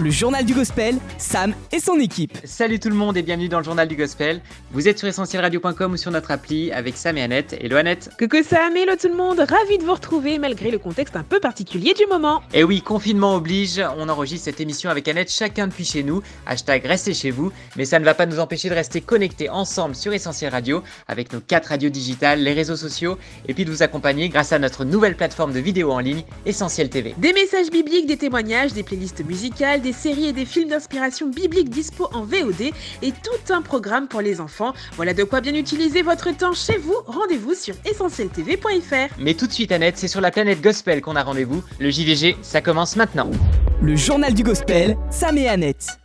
Le journal du gospel, Sam et son équipe. Salut tout le monde et bienvenue dans le journal du gospel. Vous êtes sur essentielradio.com ou sur notre appli avec Sam et Annette. Hello Annette. Coucou Sam, hello tout le monde, ravi de vous retrouver malgré le contexte un peu particulier du moment. Et oui, confinement oblige, on enregistre cette émission avec Annette chacun depuis chez nous. Hashtag restez chez vous, mais ça ne va pas nous empêcher de rester connectés ensemble sur Essentiel Radio avec nos quatre radios digitales, les réseaux sociaux et puis de vous accompagner grâce à notre nouvelle plateforme de vidéo en ligne Essentiel TV. Des messages bibliques, des témoignages, des playlists musicales, des séries et des films d'inspiration biblique dispo en VOD et tout un programme pour les enfants. Voilà de quoi bien utiliser votre temps chez vous. Rendez-vous sur essentieltv.fr. Mais tout de suite Annette, c'est sur la planète gospel qu'on a rendez-vous. Le JVG, ça commence maintenant. Le journal du gospel, Sam et Annette.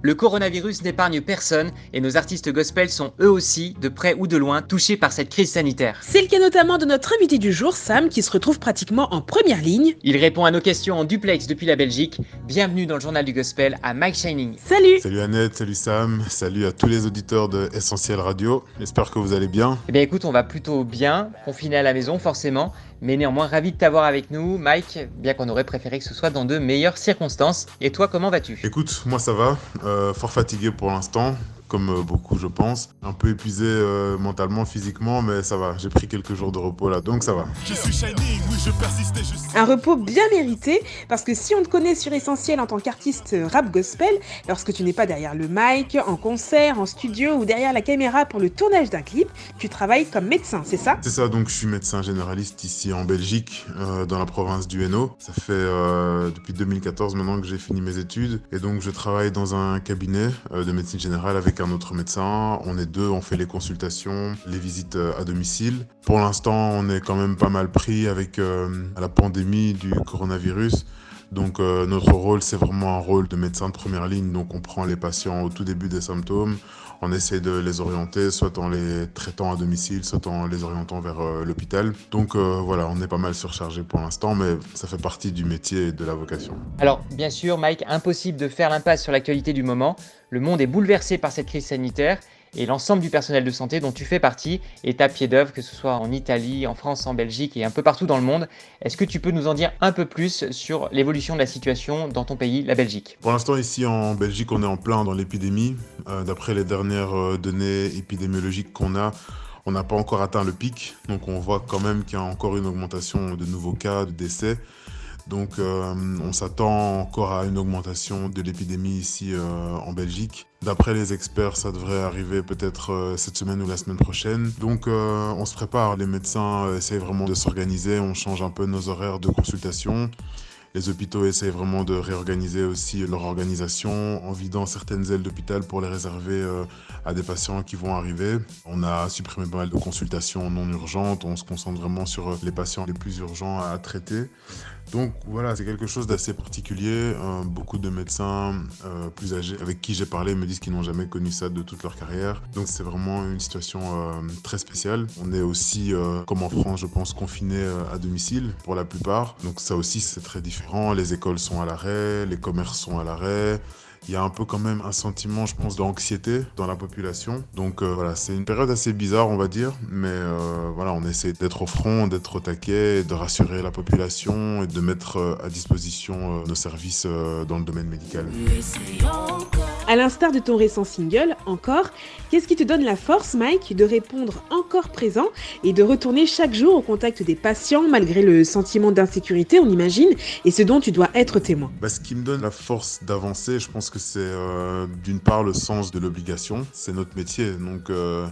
Le coronavirus n'épargne personne et nos artistes gospel sont eux aussi, de près ou de loin, touchés par cette crise sanitaire. C'est le cas notamment de notre invité du jour, Sam, qui se retrouve pratiquement en première ligne. Il répond à nos questions en duplex depuis la Belgique. Bienvenue dans le journal du gospel à Mike Shining. Salut Salut Annette, salut Sam, salut à tous les auditeurs de Essentiel Radio. J'espère que vous allez bien. Eh bien écoute, on va plutôt bien, confiné à la maison forcément, mais néanmoins ravi de t'avoir avec nous, Mike, bien qu'on aurait préféré que ce soit dans de meilleures circonstances. Et toi, comment vas-tu? Écoute, moi ça va, fort fatigué pour l'instant, comme euh, beaucoup je pense. Un peu épuisé euh, mentalement, physiquement, mais ça va. J'ai pris quelques jours de repos là, donc ça va. Je suis Shining, oui je persiste et je suis... Un repos bien mérité, parce que si on te connaît sur Essentiel en tant qu'artiste rap gospel, lorsque tu n'es pas derrière le mic, en concert, en studio ou derrière la caméra pour le tournage d'un clip, tu travailles comme médecin, c'est ça? C'est ça, donc je suis médecin généraliste ici en Belgique, euh, dans la province du Hainaut. Ça fait euh, depuis 2014 maintenant que j'ai fini mes études, et donc je travaille dans un cabinet euh, de médecine générale avec un autre médecin. On est deux, on fait les consultations, les visites euh, à domicile. Pour l'instant, on est quand même pas mal pris avec euh, la pandémie du coronavirus. Donc euh, notre rôle, c'est vraiment un rôle de médecin de première ligne. Donc on prend les patients au tout début des symptômes, on essaie de les orienter, soit en les traitant à domicile, soit en les orientant vers euh, l'hôpital. Donc euh, voilà, on est pas mal surchargé pour l'instant, mais ça fait partie du métier et de la vocation. Alors, bien sûr, Mike, impossible de faire l'impasse sur l'actualité du moment. Le monde est bouleversé par cette crise sanitaire et l'ensemble du personnel de santé dont tu fais partie est à pied d'œuvre, que ce soit en Italie, en France, en Belgique et un peu partout dans le monde. Est-ce que tu peux nous en dire un peu plus sur l'évolution de la situation dans ton pays, la Belgique? Pour l'instant, ici en Belgique, on est en plein dans l'épidémie. Euh, D'après les dernières euh, données épidémiologiques qu'on a, on n'a pas encore atteint le pic. Donc on voit quand même qu'il y a encore une augmentation de nouveaux cas, de décès. Donc euh, on s'attend encore à une augmentation de l'épidémie ici euh, en Belgique. D'après les experts, ça devrait arriver peut-être euh, cette semaine ou la semaine prochaine. Donc on se prépare, les médecins essayent vraiment de s'organiser, on change un peu nos horaires de consultation. Les hôpitaux essayent vraiment de réorganiser aussi leur organisation en vidant certaines ailes d'hôpital pour les réserver à des patients qui vont arriver. On a supprimé pas mal de consultations non urgentes, on se concentre vraiment sur les patients les plus urgents à traiter. Donc voilà, c'est quelque chose d'assez particulier. Euh, beaucoup de médecins euh, plus âgés avec qui j'ai parlé me disent qu'ils n'ont jamais connu ça de toute leur carrière. Donc c'est vraiment une situation euh, très spéciale. On est aussi, comme en France, je pense, confinés euh, à domicile pour la plupart. Donc ça aussi, c'est très différent. Les écoles sont à l'arrêt, les commerces sont à l'arrêt. Il y a un peu quand même un sentiment, je pense, d'anxiété dans la population. Donc euh, voilà, c'est une période assez bizarre, on va dire. Mais euh, voilà, on essaie d'être au front, d'être au taquet, de rassurer la population et de mettre euh, à disposition nos services dans le domaine médical. À l'instar de ton récent single, Encore, qu'est-ce qui te donne la force, Mike, de répondre encore présent et de retourner chaque jour au contact des patients malgré le sentiment d'insécurité, on imagine, et ce dont tu dois être témoin? Bah, ce qui me donne la force d'avancer, je pense que c'est euh, d'une part le sens de l'obligation. C'est notre métier. Donc, euh,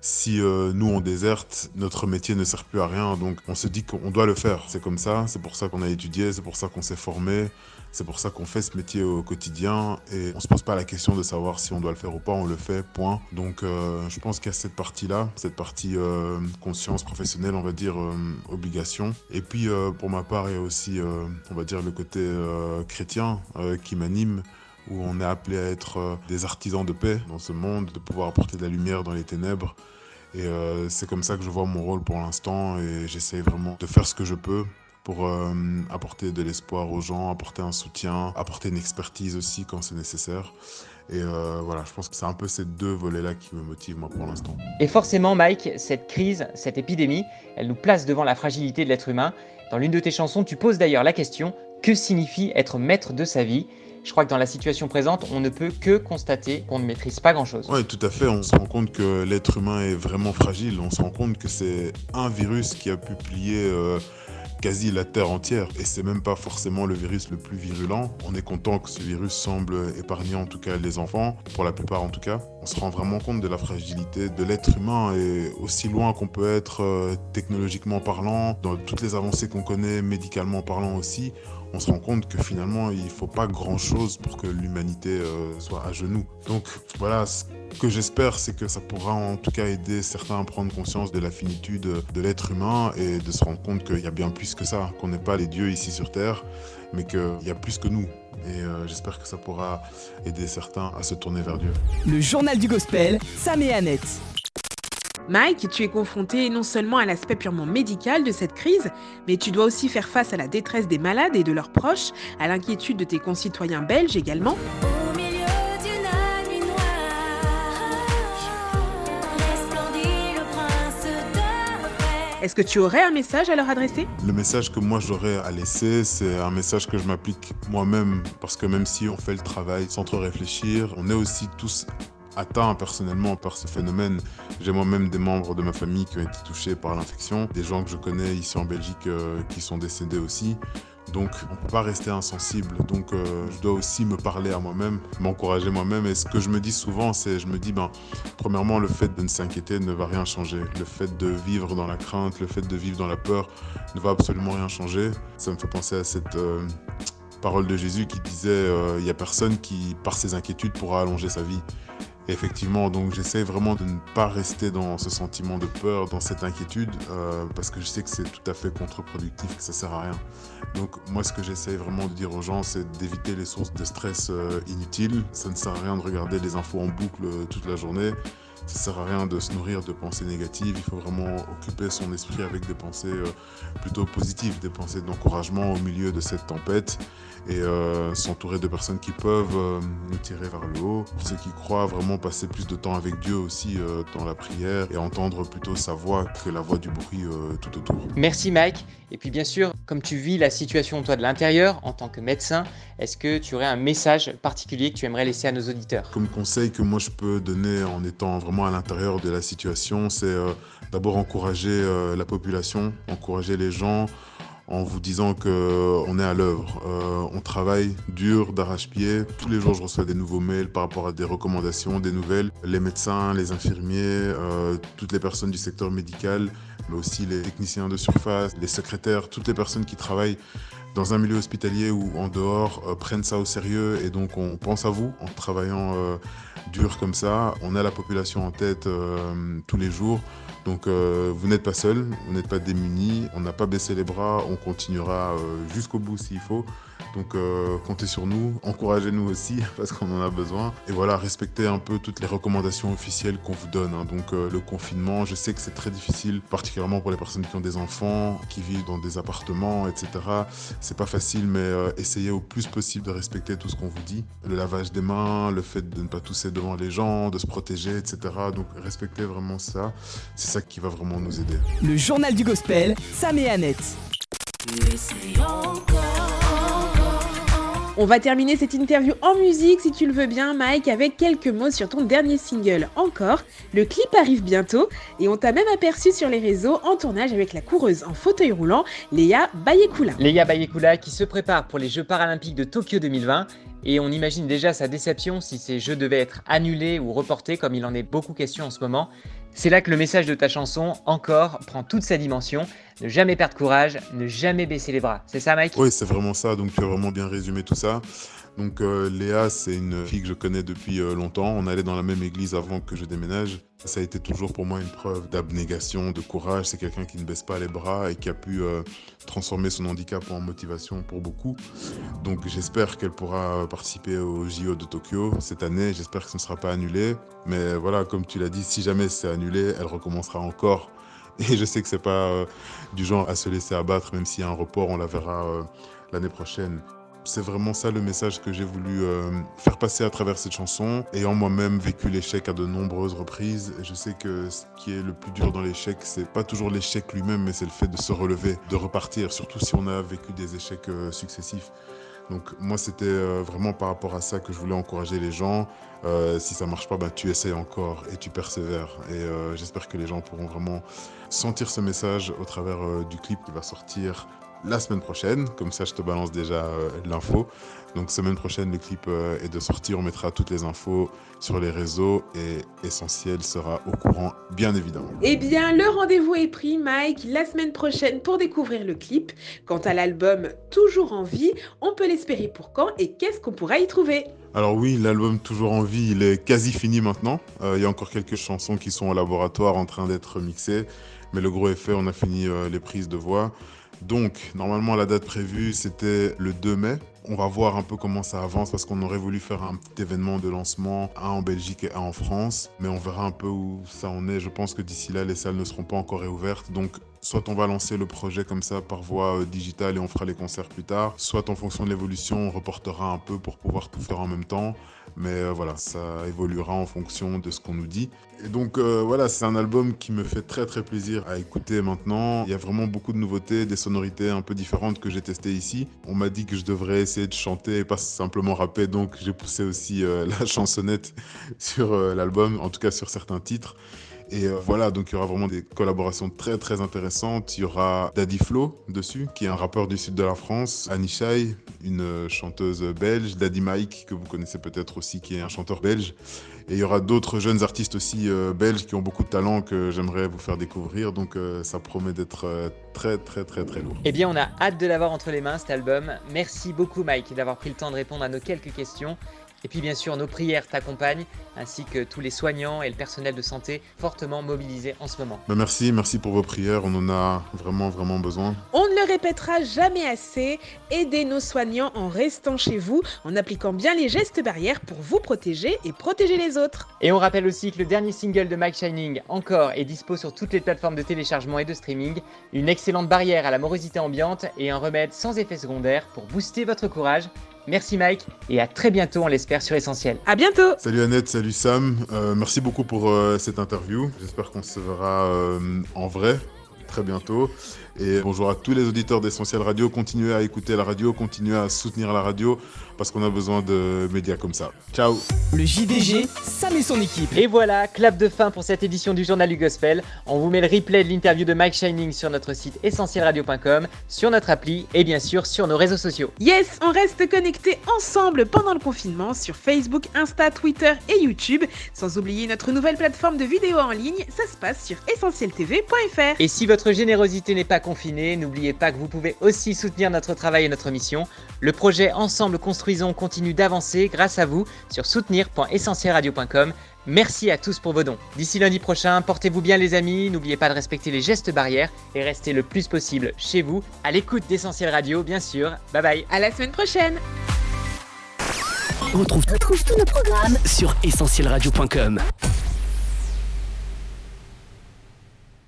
si euh, nous on déserte, notre métier ne sert plus à rien. Donc, on se dit qu'on doit le faire. C'est comme ça. C'est pour ça qu'on a étudié. C'est pour ça qu'on s'est formé. C'est pour ça qu'on fait ce métier au quotidien. Et on se pose pas la question de savoir si on doit le faire ou pas. On le fait. Point. Donc, euh, je pense qu'il y a cette partie-là, cette partie euh, conscience professionnelle, on va dire obligation. Et puis, pour ma part, il y a aussi, on va dire, le côté chrétien qui m'anime où on est appelé à être euh, des artisans de paix dans ce monde, de pouvoir apporter de la lumière dans les ténèbres. Et euh, c'est comme ça que je vois mon rôle pour l'instant et j'essaie vraiment de faire ce que je peux pour euh, apporter de l'espoir aux gens, apporter un soutien, apporter une expertise aussi quand c'est nécessaire. Et voilà, je pense que c'est un peu ces deux volets-là qui me motivent moi pour l'instant. Et forcément, Mike, cette crise, cette épidémie, elle nous place devant la fragilité de l'être humain. Dans l'une de tes chansons, tu poses d'ailleurs la question que signifie être maître de sa vie? Je crois que dans la situation présente, on ne peut que constater qu'on ne maîtrise pas grand-chose. Oui, tout à fait. On se rend compte que l'être humain est vraiment fragile. On se rend compte que c'est un virus qui a pu plier euh, quasi la Terre entière. Et c'est même pas forcément le virus le plus virulent. On est content que ce virus semble épargner en tout cas les enfants, pour la plupart en tout cas. On se rend vraiment compte de la fragilité de l'être humain et aussi loin qu'on peut être euh, technologiquement parlant, dans toutes les avancées qu'on connaît médicalement parlant aussi on se rend compte que finalement, il ne faut pas grand-chose pour que l'humanité euh, soit à genoux. Donc voilà, ce que j'espère, c'est que ça pourra en tout cas aider certains à prendre conscience de la finitude de l'être humain et de se rendre compte qu'il y a bien plus que ça, qu'on n'est pas les dieux ici sur Terre, mais qu'il y a plus que nous. Et euh, j'espère que ça pourra aider certains à se tourner vers Dieu. Le journal du gospel, Sam et Annette. Mike, tu es confronté non seulement à l'aspect purement médical de cette crise, mais tu dois aussi faire face à la détresse des malades et de leurs proches, à l'inquiétude de tes concitoyens belges également. Est-ce que tu aurais un message à leur adresser? Le message que moi j'aurais à laisser, c'est un message que je m'applique moi-même, parce que même si on fait le travail sans trop réfléchir, on est aussi tous atteint personnellement par ce phénomène. J'ai moi-même des membres de ma famille qui ont été touchés par l'infection, des gens que je connais ici en Belgique euh, qui sont décédés aussi. Donc on ne peut pas rester insensible. Donc euh, je dois aussi me parler à moi-même, m'encourager moi-même. Et ce que je me dis souvent, c'est je me dis, ben, premièrement, le fait de ne s'inquiéter ne va rien changer. Le fait de vivre dans la crainte, le fait de vivre dans la peur ne va absolument rien changer. Ça me fait penser à cette... Euh, parole de Jésus qui disait il n'y a personne qui, par ses inquiétudes, pourra allonger sa vie effectivement, donc j'essaie vraiment de ne pas rester dans ce sentiment de peur, dans cette inquiétude, euh, parce que je sais que c'est tout à fait contre-productif, que ça sert à rien. Donc moi, ce que j'essaie vraiment de dire aux gens, c'est d'éviter les sources de stress euh, inutiles. Ça ne sert à rien de regarder les infos en boucle euh, toute la journée. Ça sert à rien de se nourrir de pensées négatives. Il faut vraiment occuper son esprit avec des pensées plutôt positives, des pensées d'encouragement au milieu de cette tempête et euh, s'entourer de personnes qui peuvent euh, nous tirer vers le haut. Pour ceux qui croient, vraiment passer plus de temps avec Dieu aussi euh, dans la prière et entendre plutôt sa voix que la voix du bruit tout autour. Merci Mike. Et puis bien sûr, comme tu vis la situation toi de l'intérieur en tant que médecin, est-ce que tu aurais un message particulier que tu aimerais laisser à nos auditeurs? Comme conseil que moi je peux donner en étant vraiment à l'intérieur de la situation, c'est d'abord encourager la population, encourager les gens en vous disant qu'on euh, est à l'œuvre. Euh, on travaille dur, d'arrache-pied. Tous les jours, je reçois des nouveaux mails par rapport à des recommandations, des nouvelles. Les médecins, les infirmiers, euh, toutes les personnes du secteur médical, mais aussi les techniciens de surface, les secrétaires, toutes les personnes qui travaillent dans un milieu hospitalier ou en dehors prennent ça au sérieux et donc on pense à vous en travaillant dur comme ça. On a la population en tête tous les jours. Donc euh, vous n'êtes pas seul, vous n'êtes pas démunis, on n'a pas baissé les bras, on continuera euh, jusqu'au bout s'il faut. Donc euh, comptez sur nous, encouragez-nous aussi parce qu'on en a besoin. Et voilà, respectez un peu toutes les recommandations officielles qu'on vous donne. Hein. Donc euh, le confinement, je sais que c'est très difficile, particulièrement pour les personnes qui ont des enfants, qui vivent dans des appartements, etc. C'est pas facile, mais euh, essayez au plus possible de respecter tout ce qu'on vous dit. Le lavage des mains, le fait de ne pas tousser devant les gens, de se protéger, etc. Donc respectez vraiment ça. C'est ça qui va vraiment nous aider. Le journal du gospel, Sam et Annette. On va terminer cette interview en musique, si tu le veux bien, Mike, avec quelques mots sur ton dernier single, Encore. Le clip arrive bientôt et on t'a même aperçu sur les réseaux en tournage avec la coureuse en fauteuil roulant, Léa Bayekula. Léa Bayekula qui se prépare pour les Jeux paralympiques de Tokyo 2020 et on imagine déjà sa déception si ces Jeux devaient être annulés ou reportés comme il en est beaucoup question en ce moment. C'est là que le message de ta chanson, Encore, prend toute sa dimension. Ne jamais perdre courage, ne jamais baisser les bras. C'est ça, Mike? Oui, c'est vraiment ça. Donc, tu as vraiment bien résumé tout ça. Donc euh, Léa, c'est une fille que je connais depuis euh, longtemps. On allait dans la même église avant que je déménage. Ça a été toujours pour moi une preuve d'abnégation, de courage. C'est quelqu'un qui ne baisse pas les bras et qui a pu euh, transformer son handicap en motivation pour beaucoup. Donc j'espère qu'elle pourra participer au JO de Tokyo cette année. J'espère que ce ne sera pas annulé. Mais voilà, comme tu l'as dit, si jamais c'est annulé, elle recommencera encore. Et je sais que c'est pas du genre à se laisser abattre, même s'il y a un report, on la verra l'année prochaine. C'est vraiment ça le message que j'ai voulu euh, faire passer à travers cette chanson. Ayant moi-même vécu l'échec à de nombreuses reprises, je sais que ce qui est le plus dur dans l'échec, c'est pas toujours l'échec lui-même, mais c'est le fait de se relever, de repartir, surtout si on a vécu des échecs euh, successifs. Donc moi, c'était euh, vraiment par rapport à ça que je voulais encourager les gens. Si ça marche pas, bah, tu essayes encore et tu persévères. Et j'espère que les gens pourront vraiment sentir ce message au travers du clip qui va sortir la semaine prochaine. Comme ça, je te balance déjà euh, l'info. Donc semaine prochaine, le clip euh, est de sortir. On mettra toutes les infos sur les réseaux et Essentiel sera au courant, bien évidemment. Eh bien, le rendez-vous est pris, Mike, la semaine prochaine pour découvrir le clip. Quant à l'album Toujours en vie, on peut l'espérer pour quand et qu'est-ce qu'on pourra y trouver? Alors oui, l'album Toujours en vie, il est quasi fini maintenant. Euh, il y a encore quelques chansons qui sont au laboratoire en train d'être mixées. Mais le gros fait, on a fini les prises de voix. Donc, normalement, la date prévue, c'était le 2 mai. On va voir un peu comment ça avance parce qu'on aurait voulu faire un petit événement de lancement, un en Belgique et un en France. Mais on verra un peu où ça en est. Je pense que d'ici là, les salles ne seront pas encore réouvertes. Donc, soit on va lancer le projet comme ça par voie euh, digitale et on fera les concerts plus tard, soit en fonction de l'évolution, on reportera un peu pour pouvoir tout faire en même temps. Mais euh, voilà, ça évoluera en fonction de ce qu'on nous dit. Et donc euh, voilà, c'est un album qui me fait très très plaisir à écouter maintenant. Il y a vraiment beaucoup de nouveautés, des sonorités un peu différentes que j'ai testées ici. On m'a dit que je devrais essayer de chanter et pas simplement rapper, donc j'ai poussé aussi euh, la chansonnette sur euh, l'album, en tout cas sur certains titres. Et euh, voilà, donc il y aura vraiment des collaborations très très intéressantes. Il y aura Daddy Flo dessus, qui est un rappeur du sud de la France, Annie Shai, une euh, chanteuse belge, Daddy Mike, que vous connaissez peut-être aussi, qui est un chanteur belge. Et il y aura d'autres jeunes artistes aussi euh, belges qui ont beaucoup de talent que j'aimerais vous faire découvrir. Donc ça promet d'être très très très très lourd. Eh bien, on a hâte de l'avoir entre les mains cet album. Merci beaucoup, Mike, d'avoir pris le temps de répondre à nos quelques questions. Et puis, bien sûr, nos prières t'accompagnent, ainsi que tous les soignants et le personnel de santé fortement mobilisés en ce moment. Mais merci, merci pour vos prières. On en a vraiment vraiment besoin. On ne le répétera jamais assez. Aidez nos soignants en restant chez vous, en appliquant bien les gestes barrières pour vous protéger et protéger les autres. Et on rappelle aussi que le dernier single de Mike Shining, encore, est dispo sur toutes les plateformes de téléchargement et de streaming. Une excellente barrière à la morosité ambiante et un remède sans effet secondaire pour booster votre courage. Merci Mike et à très bientôt, on l'espère, sur Essentiel. À bientôt Salut Annette, salut Sam. Euh, merci beaucoup pour euh, cette interview. J'espère qu'on se verra euh, en vrai très bientôt. Et bonjour à tous les auditeurs d'Essentiel Radio. Continuez à écouter la radio, continuez à soutenir la radio parce qu'on a besoin de médias comme ça. Ciao Le JDG, Sam et son équipe. Et voilà, clap de fin pour cette édition du Journal du Gospel. On vous met le replay de l'interview de Mike Shining sur notre site essentielradio.com, sur notre appli et bien sûr sur nos réseaux sociaux. Yes, on reste connectés ensemble pendant le confinement sur Facebook, Insta, Twitter et YouTube. Sans oublier notre nouvelle plateforme de vidéos en ligne, ça se passe sur essentieltv.fr. Et si votre générosité n'est pas confinée, n'oubliez pas que vous pouvez aussi soutenir notre travail et notre mission. Le projet Ensemble Construisons continue d'avancer grâce à vous sur soutenir.essentielradio.com. Merci à tous pour vos dons. D'ici lundi prochain, portez-vous bien les amis, n'oubliez pas de respecter les gestes barrières et restez le plus possible chez vous, à l'écoute d'Essentiel Radio bien sûr. Bye bye À la semaine prochaine On retrouve Retrouve tous nos programmes sur essentielradio.com.